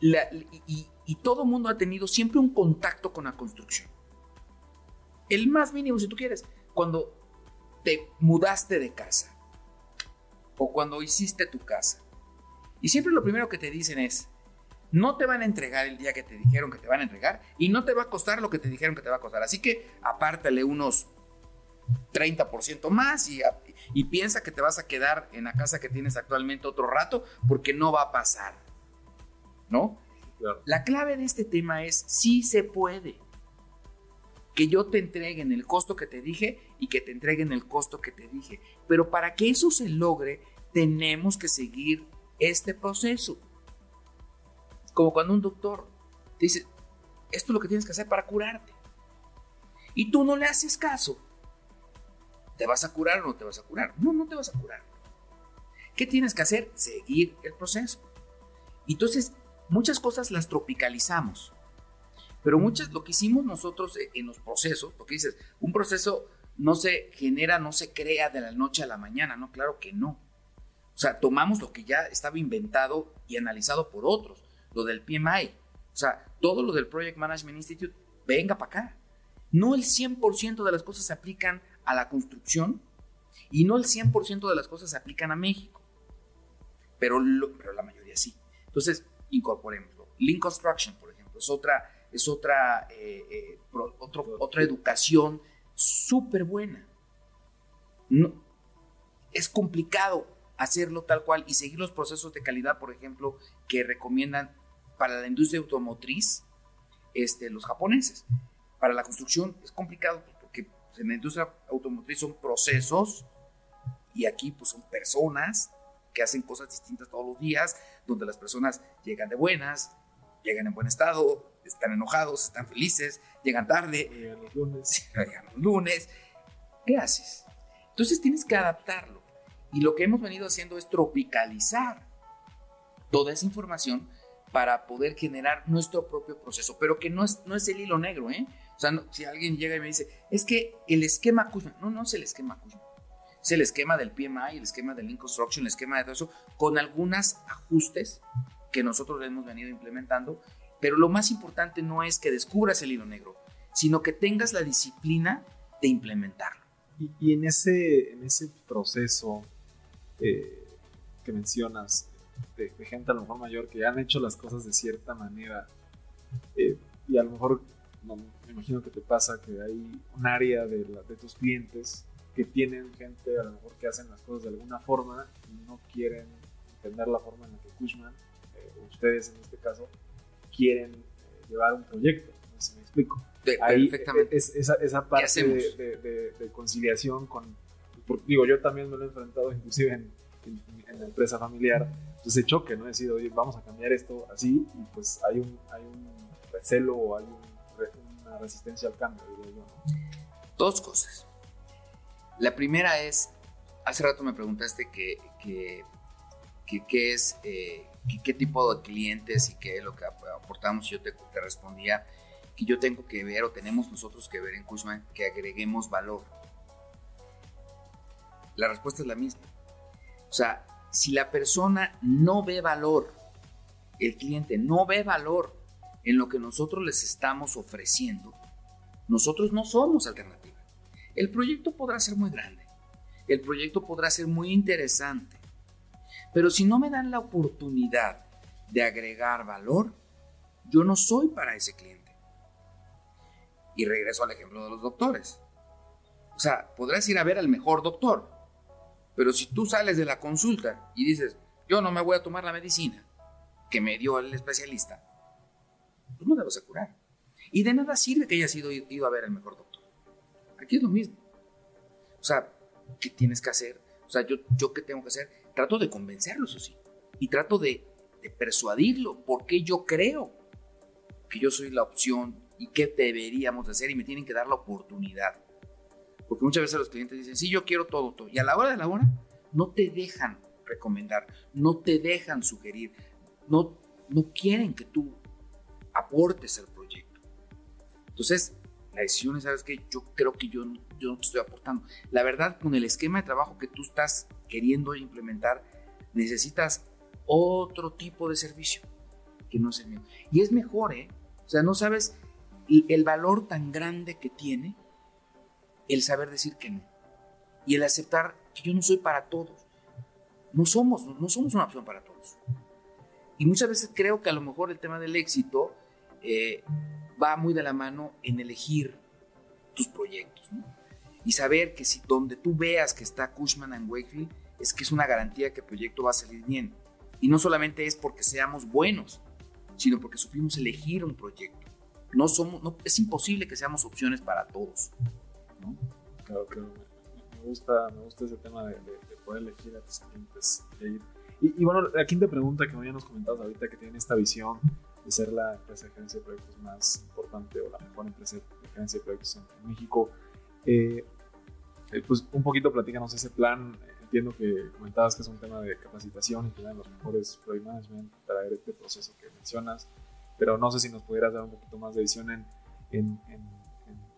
y, y, todo mundo ha tenido siempre un contacto con la construcción. El más mínimo, si tú quieres, cuando te mudaste de casa o cuando hiciste tu casa. Y siempre lo primero que te dicen es, no te van a entregar el día que te dijeron que te van a entregar y no te va a costar lo que te dijeron que te va a costar. Así que apártale unos 30% más y piensa que te vas a quedar en la casa que tienes actualmente otro rato porque no va a pasar. ¿No? La clave de este tema es si se puede. Que yo te entreguen el costo que te dije y que te entreguen el costo que te dije. Pero para que eso se logre, tenemos que seguir este proceso. Como cuando un doctor te dice, esto es lo que tienes que hacer para curarte. Y tú no le haces caso. ¿Te vas a curar o no te vas a curar? No, no te vas a curar. ¿Qué tienes que hacer? Seguir el proceso. Entonces, muchas cosas las tropicalizamos. Pero muchas, lo que hicimos nosotros e, en los procesos, porque dices, un proceso no se genera, no se crea de la noche a la mañana, ¿no? Claro que no. O sea, tomamos lo que ya estaba inventado y analizado por otros, lo del PMI. O sea, todo lo del Project Management Institute, venga para acá. No el 100% de las cosas se aplican a la construcción y no el 100% de las cosas se aplican a México. Pero, pero la mayoría sí. Entonces, incorporémoslo. Lean Construction, por ejemplo, es otra, es otra, eh, eh, otra educación súper buena. No, es complicado hacerlo tal cual y seguir los procesos de calidad, por ejemplo, que recomiendan para la industria automotriz este, los japoneses. Para la construcción es complicado porque en la industria automotriz son procesos y aquí pues son personas que hacen cosas distintas todos los días, donde las personas llegan de buenas, llegan en buen estado, están enojados, están felices, llegan tarde, llegan los lunes. Llegan los lunes. ¿Qué haces? Entonces tienes que adaptarlo. Y lo que hemos venido haciendo es tropicalizar toda esa información para poder generar nuestro propio proceso, pero que no es, no es el hilo negro, ¿eh? O sea, si alguien llega y me dice, es que el esquema Cushman, no, no es el esquema Cushman es el esquema del PMI, el esquema del Link Construction, el esquema de todo eso, con algunos ajustes que nosotros hemos venido implementando. Pero lo más importante no es que descubras el hilo negro, sino que tengas la disciplina de implementarlo. Y, en, ese, en ese proceso eh, que mencionas, de, gente a lo mejor mayor que han hecho las cosas de cierta manera, eh, y a lo mejor me imagino que te pasa que hay un área de, de tus clientes que tienen gente a lo mejor que hacen las cosas de alguna forma y no quieren entender la forma en la que Cushman, eh, ustedes en este caso, quieren eh, llevar un proyecto. No sé si me explico. Ahí Es, esa, esa parte de, conciliación con... digo, yo también me lo he enfrentado inclusive en, en, la empresa familiar. Entonces, choque, ¿no? He decidido, oye, vamos a cambiar esto así y pues hay un, hay un recelo o hay una resistencia al cambio, yo. Dos cosas. La primera es, hace rato me preguntaste que, qué es, eh, qué tipo de clientes y qué es lo que aportamos. Yo te, te, respondía que yo tengo que ver o tenemos nosotros que ver en Cushman que agreguemos valor. La respuesta es la misma. O sea, si la persona no ve valor, el cliente no ve valor en lo que nosotros les estamos ofreciendo, nosotros no somos alternativos El proyecto podrá ser muy grande, el proyecto podrá ser muy interesante, pero si no me dan la oportunidad de agregar valor, yo no soy para ese cliente. Y regreso al ejemplo de los doctores. O sea, podrás ir a ver al mejor doctor, pero si tú sales de la consulta y dices, yo no me voy a tomar la medicina que me dio el especialista, pues no te vas a curar. Y de nada sirve que hayas ido, ido a ver al mejor doctor. Aquí es lo mismo. O sea, ¿qué tienes que hacer? O sea, yo, yo qué tengo que hacer? Trato de convencerlo, eso sí. Y trato de, de persuadirlo, porque yo creo que yo soy la opción y qué deberíamos hacer y me tienen que dar la oportunidad. Porque muchas veces los clientes dicen, sí, yo quiero todo, todo. Y a la hora de la hora, no te dejan recomendar, no te dejan sugerir, no, no quieren que tú aportes al proyecto. Entonces, la decisión es, ¿sabes qué? Yo creo que yo, yo no te estoy aportando. La verdad, con el esquema de trabajo que tú estás queriendo implementar, necesitas otro tipo de servicio que no es el mío. Y es mejor, ¿eh? O sea, no sabes el valor tan grande que tiene el saber decir que no. Y el aceptar que yo no soy para todos. No somos, no somos una opción para todos. Y muchas veces creo que a lo mejor el tema del éxito eh, va muy de la mano en elegir tus proyectos. Y saber que si donde tú veas que está Cushman and Wakefield, es que es una garantía que el proyecto va a salir bien. Y no solamente es porque seamos buenos, sino porque supimos elegir un proyecto. No somos, no, es imposible que seamos opciones para todos. Claro, claro. Me gusta, me gusta ese tema de, poder elegir a tus clientes. Y, bueno, la quinta pregunta que me habíamos comentado ahorita, que tienen esta visión de ser la empresa de gerencia de proyectos más importante o la mejor empresa de gerencia de proyectos en, México. Eh, eh, pues un poquito platícanos ese plan. Entiendo que comentabas que es un tema de capacitación y tener los mejores project management, traer este proceso que mencionas, pero no sé si nos pudieras dar un poquito más de visión en, en, en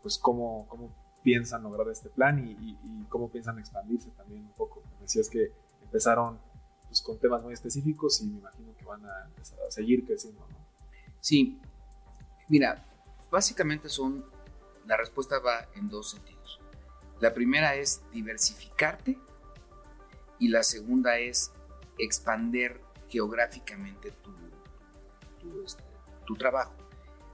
pues cómo, cómo piensan lograr este plan y, cómo piensan expandirse también un poco. Me decías que empezaron pues, con temas muy específicos y me imagino que van a, empezar a seguir creciendo, ¿no? Sí, mira, básicamente son, la respuesta va en dos sentidos. La primera es diversificarte y la segunda es expander geográficamente tu, tu, este, trabajo.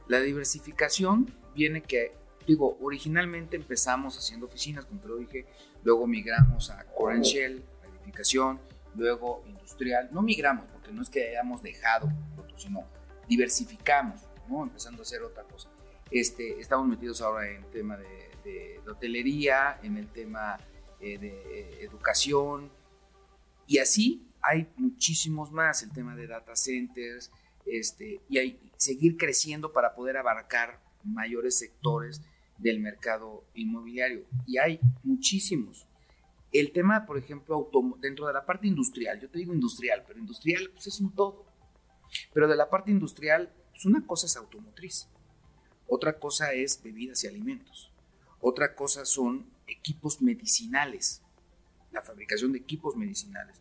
La diversificación viene que digo, originalmente empezamos haciendo oficinas, como te lo dije, luego migramos a Core Shell, edificación, luego industrial. No migramos, porque no es que hayamos dejado, sino diversificamos. Empezando a hacer otra cosa. Este, estamos metidos ahora en el tema de, hotelería, en el tema eh, de educación, y así hay muchísimos más, el tema de data centers, este, y seguir creciendo para poder abarcar mayores sectores del mercado inmobiliario. Y hay muchísimos. El tema, por ejemplo, dentro de la parte industrial, yo te digo industrial, pero industrial pues, es un todo. Pero de la parte industrial, pues una cosa es automotriz, otra cosa es bebidas y alimentos, otra cosa son equipos medicinales, la fabricación de equipos medicinales.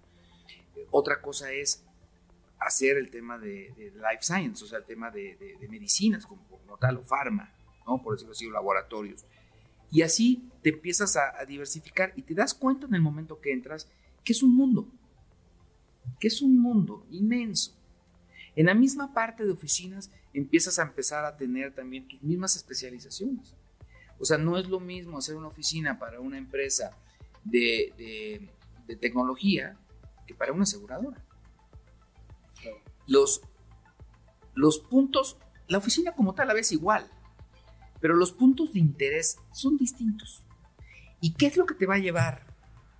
Otra cosa es hacer el tema de, life science, o sea, el tema de, medicinas como, como, tal, o farma. ¿no? por decirlo así, laboratorios. Y así te empiezas a, diversificar y te das cuenta en el momento que entras que es un mundo, que es un mundo inmenso. En la misma parte de oficinas empiezas a empezar a tener también tus mismas especializaciones. O sea, no es lo mismo hacer una oficina para una empresa de, de, tecnología que para una aseguradora. Los, los puntos, la oficina como tal a veces igual, pero los puntos de interés son distintos. ¿Y qué es lo que te va a llevar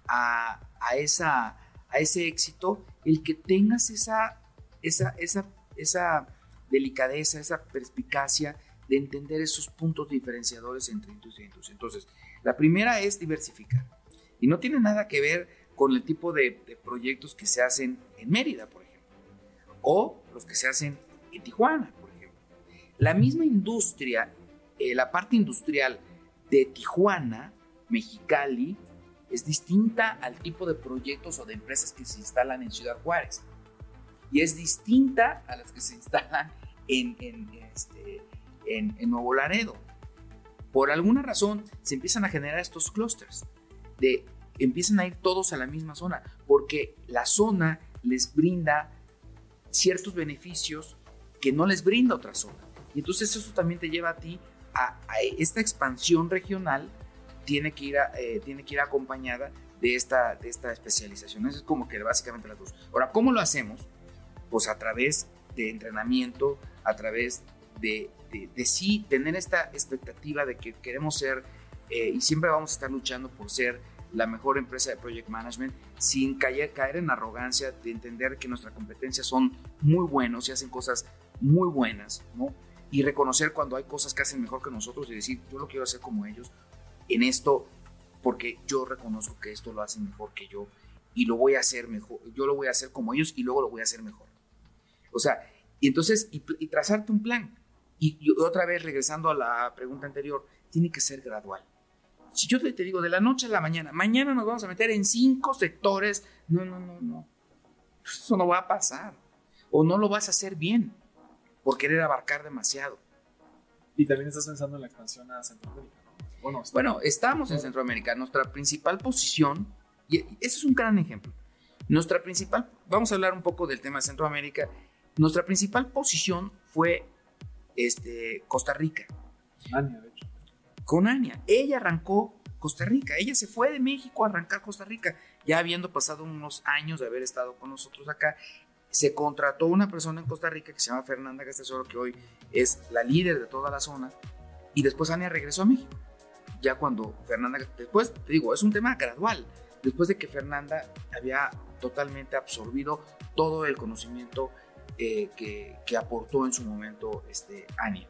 a, esa, a ese éxito? El que tengas esa, esa, esa, esa delicadeza, esa perspicacia de entender esos puntos diferenciadores entre industria y industria. Entonces, la primera es diversificar. Y no tiene nada que ver con el tipo de, proyectos que se hacen en Mérida, por ejemplo, o los que se hacen en Tijuana, por ejemplo. La misma industria eh, la parte industrial de Tijuana, Mexicali, es distinta al tipo de proyectos o de empresas que se instalan en Ciudad Juárez. Y es distinta a las que se instalan en, en, este, Nuevo Laredo. por alguna razón se empiezan a generar estos clústeres, de empiezan a ir todos a la misma zona, porque la zona les brinda ciertos beneficios que no les brinda otra zona. Y entonces eso también te lleva a ti a, esta expansión regional, tiene que ir, eh, tiene que ir acompañada de esta, de esta especialización. Eso es como que básicamente las dos. Ahora, ¿cómo lo hacemos? Pues a través de entrenamiento, a través de, de, sí tener esta expectativa de que queremos ser eh, y siempre vamos a estar luchando por ser la mejor empresa de project management sin caer, caer en arrogancia de entender que nuestras competencias son muy buenos y hacen cosas muy buenas, ¿no? Y reconocer cuando hay cosas que hacen mejor que nosotros y decir, yo lo quiero hacer como ellos en esto porque yo reconozco que esto lo hacen mejor que yo y lo voy a hacer mejor, yo lo voy a hacer como ellos y luego lo voy a hacer mejor. O sea, y entonces, y, trazarte un plan. Y, otra vez, regresando a la pregunta anterior, tiene que ser gradual. Si yo te, digo de la noche a la mañana, mañana nos vamos a meter en cinco sectores, no, no, no, no. Eso no va a pasar. O no lo vas a hacer bien por querer abarcar demasiado. Y también estás pensando en la expansión a Centroamérica, Bueno, bueno estamos en Centroamérica. Nuestra principal posición, y ese es un gran ejemplo. Nuestra principal, vamos a hablar un poco del tema de Centroamérica. Nuestra principal posición fue este, Costa Rica. Ania, de hecho. Con Ania. Ella arrancó Costa Rica. Ella se fue de México a arrancar Costa Rica. Ya habiendo pasado unos años de haber estado con nosotros acá, se contrató una persona en Costa Rica que se llama Fernanda Gastesoro, que hoy es la líder de toda la zona. Y después Ania regresó a México. Ya cuando Fernanda, después, te digo, es un tema gradual. Después de que Fernanda había totalmente absorbido todo el conocimiento eh, que, aportó en su momento este, Ania.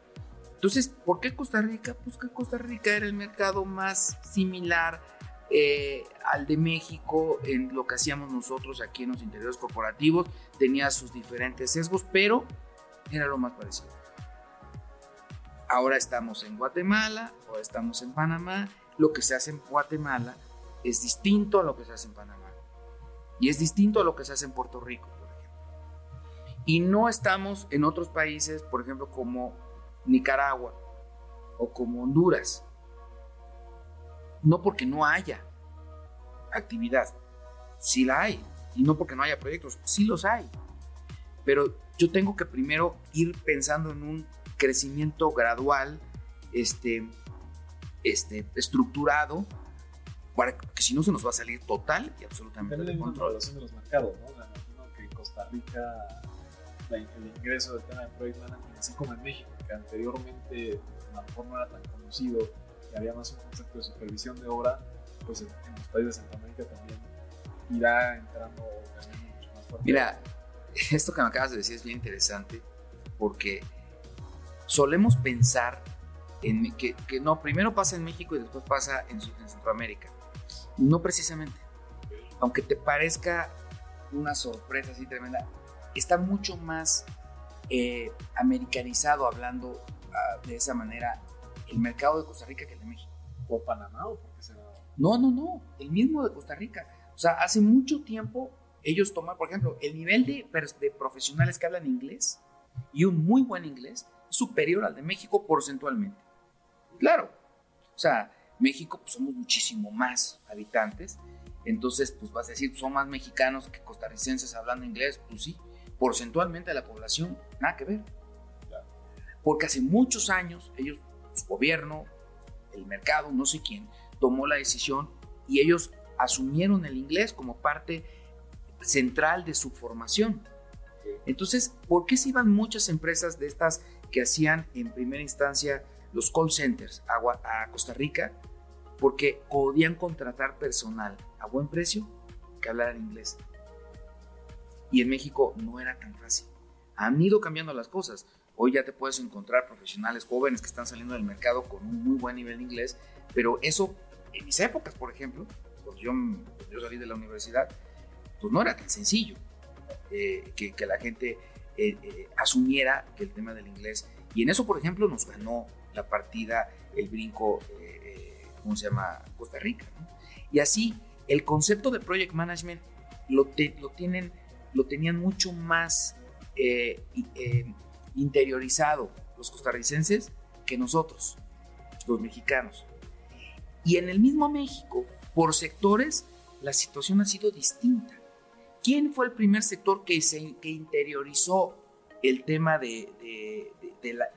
Entonces, ¿por qué Costa Rica? Pues que Costa Rica era el mercado más similar eh, al de México en lo que hacíamos nosotros aquí en los interiores corporativos. Tenía sus diferentes sesgos, pero era lo más parecido. Ahora estamos en Guatemala, o estamos en Panamá. Lo que se hace en Guatemala es distinto a lo que se hace en Panamá. Y es distinto a lo que se hace en Puerto Rico. Y no estamos en otros países, por ejemplo, como Nicaragua o como Honduras. No porque no haya actividad, sí la hay. Y no porque no haya proyectos, sí los hay. Pero yo tengo que primero ir pensando en un crecimiento gradual, este, este, estructurado, para que si no se nos va a salir total y absolutamente de control. de los mercados, ¿no? que Costa Rica el ingreso del tema de Project Management, así como en México, que anteriormente a lo mejor no era tan conocido y había más un concepto de supervisión de obra, pues en, los países de Centroamérica también irá entrando mucho más fuerte. Mira, esto que me acabas de decir es bien interesante porque solemos pensar en que, que no, primero pasa en México y después pasa en, en Centroamérica. No precisamente. Aunque te parezca una sorpresa así tremenda, está mucho más eh, americanizado hablando ah, de esa manera el mercado de Costa Rica que el de México. ¿O Panamá o por qué No, no, no, el mismo de Costa Rica. O sea, hace mucho tiempo ellos toman, por ejemplo, el nivel de, de profesionales que hablan inglés y un muy buen inglés superior al de México porcentualmente. Claro, o sea, México pues, somos muchísimo más habitantes, entonces pues vas a decir, son más mexicanos que costarricenses hablando inglés, pues sí, porcentualmente a la población, nada que ver. Porque hace muchos años ellos, su gobierno, el mercado, no sé quién, tomó la decisión y ellos asumieron el inglés como parte central de su formación. Entonces, ¿por qué se iban muchas empresas de estas que hacían en primera instancia los call centers a, a Costa Rica? Porque podían contratar personal a buen precio que hablara inglés. Y en México no era tan fácil. Han ido cambiando las cosas. Hoy ya te puedes encontrar profesionales jóvenes que están saliendo del mercado con un muy buen nivel de inglés, pero eso en mis épocas, por ejemplo, cuando yo, yo salí de la universidad, pues no era tan sencillo eh, que, que, la gente eh, eh, asumiera que el tema del inglés, y en eso, por ejemplo, nos ganó la partida, el brinco, ¿cómo se llama? Costa Rica. Y así, el concepto de project management lo, lo tienen lo tenían mucho más eh, eh, interiorizado los costarricenses que nosotros. los mexicanos. Y en el mismo México, por sectores, la situación ha sido distinta. ¿Quién fue el primer sector que, se, que interiorizó el tema de,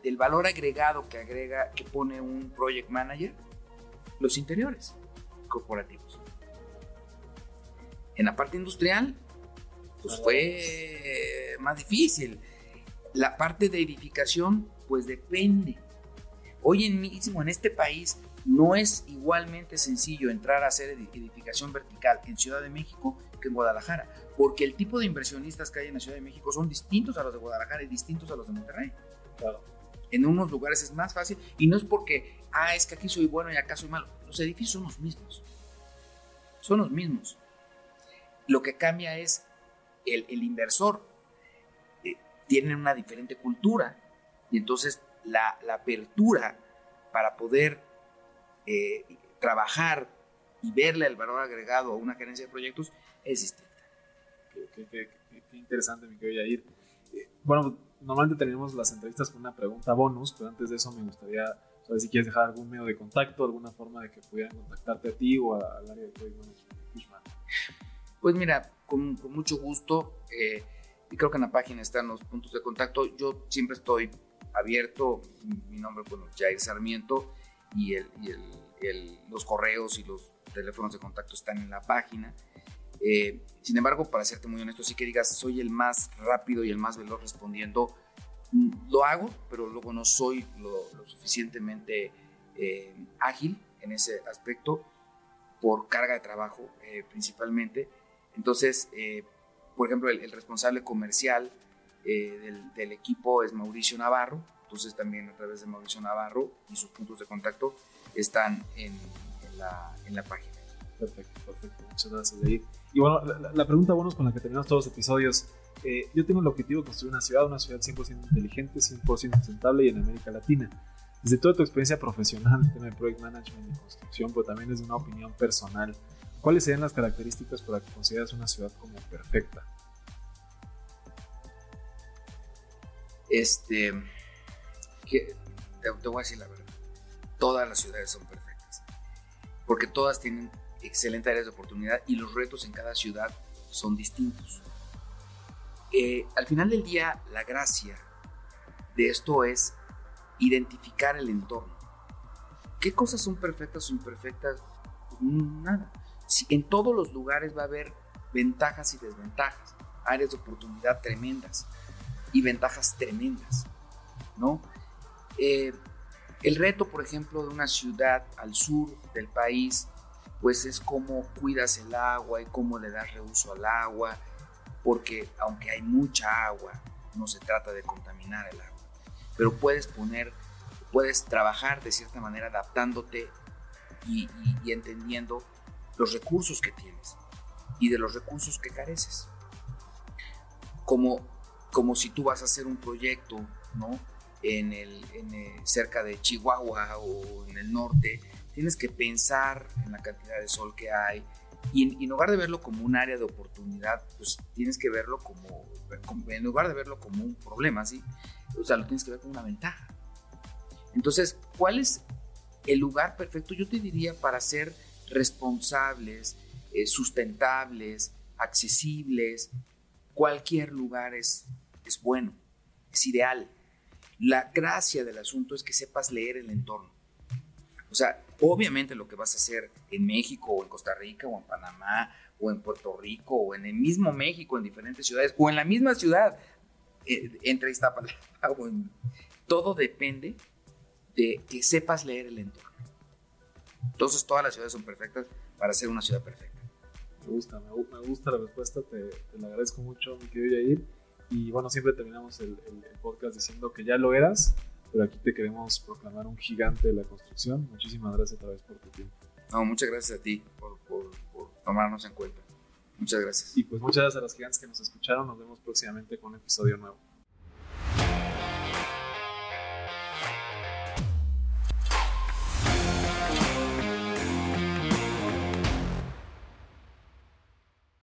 del valor agregado que agrega, que pone un project manager? Los interiores corporativos. En la parte industrial, pues fue más difícil. La parte de edificación, pues depende. Hoy en mismo en este país no es igualmente sencillo entrar a hacer edificación vertical en Ciudad de México que en Guadalajara, porque el tipo de inversionistas que hay en la Ciudad de México son distintos a los de Guadalajara y distintos a los de Monterrey. Claro. En unos lugares es más fácil y no es porque, ah, es que aquí soy bueno y acá soy malo. Los edificios son los mismos. Son los mismos. Lo que cambia es el, inversor. Eh, tiene una diferente cultura y entonces la, apertura para poder eh, trabajar y verle el valor agregado a una gerencia de proyectos es distinta. Qué, interesante, mi querido Yair. Eh, bueno, normalmente tenemos las entrevistas con una pregunta bonus, pero antes de eso me gustaría saber si quieres dejar algún medio de contacto, alguna forma de que pudieran contactarte a ti o al área de Project Management Pues mira, con, mucho gusto, eh, y creo que en la página están los puntos de contacto. Yo siempre estoy abierto, mi nombre es bueno, Jair Sarmiento, y, los correos y los teléfonos de contacto están en la página. Eh, sin embargo, para serte muy honesto, sí que digas, soy el más rápido y el más veloz respondiendo, mm, lo hago, pero luego no soy lo, suficientemente eh, ágil en ese aspecto por carga de trabajo principalmente. Entonces, por ejemplo, el, responsable comercial del, equipo es Mauricio Navarro, entonces también a través de Mauricio Navarro y sus puntos de contacto están en, la, en la página. Perfecto, perfecto. Muchas gracias, Jair. Y bueno, la, pregunta bonus con la que terminamos todos los episodios. Eh, yo tengo el objetivo de construir una ciudad, una ciudad 100% inteligente, 100% sustentable y en América Latina. Desde toda tu experiencia profesional en el project management y construcción, pero también desde una opinión personal, ¿cuáles serían las características para que consideras una ciudad como perfecta? Este, te, voy a decir la verdad, todas las ciudades son perfectas, porque todas tienen excelente áreas de oportunidad y los retos en cada ciudad son distintos. Eh, al final del día, la gracia de esto es identificar el entorno. ¿Qué cosas son perfectas o imperfectas? Pues nada. En todos los lugares va a haber ventajas y desventajas, áreas de oportunidad tremendas y ventajas tremendas, ¿no? Eh, el reto, por ejemplo, de una ciudad al sur del país pues es cómo cuidas el agua y cómo le das reuso al agua, porque aunque hay mucha agua, no se trata de contaminar el agua, pero puedes poner, puedes trabajar de cierta manera adaptándote y, entendiendo los recursos que tienes y de los recursos que careces. Como, como si tú vas a hacer un proyecto, ¿no? En el, cerca de Chihuahua o en el norte, tienes que pensar en la cantidad de sol que hay y en, lugar de verlo como un área de oportunidad, pues tienes que verlo como, en lugar de verlo como un problema, ¿sí? O sea, lo tienes que ver como una ventaja. Entonces, ¿cuál es el lugar perfecto? Yo te diría para ser responsables, eh, sustentables, accesibles. Cualquier lugar es, es bueno, es ideal. La gracia del asunto es que sepas leer el entorno. O sea, obviamente lo que vas a hacer en México o en Costa Rica o en Panamá o en Puerto Rico o en el mismo México, en diferentes ciudades o en la misma ciudad, eh, entre Iztapalapa o todo depende de que sepas leer el entorno. Entonces todas las ciudades son perfectas para ser una ciudad perfecta. Me gusta, me, gusta la respuesta, te, te la agradezco mucho, mi querido Yair. Y bueno, siempre terminamos el podcast diciendo que ya lo eras, pero aquí te queremos proclamar un gigante de la construcción. Muchísimas gracias otra vez por tu tiempo. No, muchas gracias a ti por, por, por tomarnos en cuenta. Muchas gracias. Y pues muchas gracias a los gigantes que nos escucharon. Nos vemos próximamente con un episodio nuevo.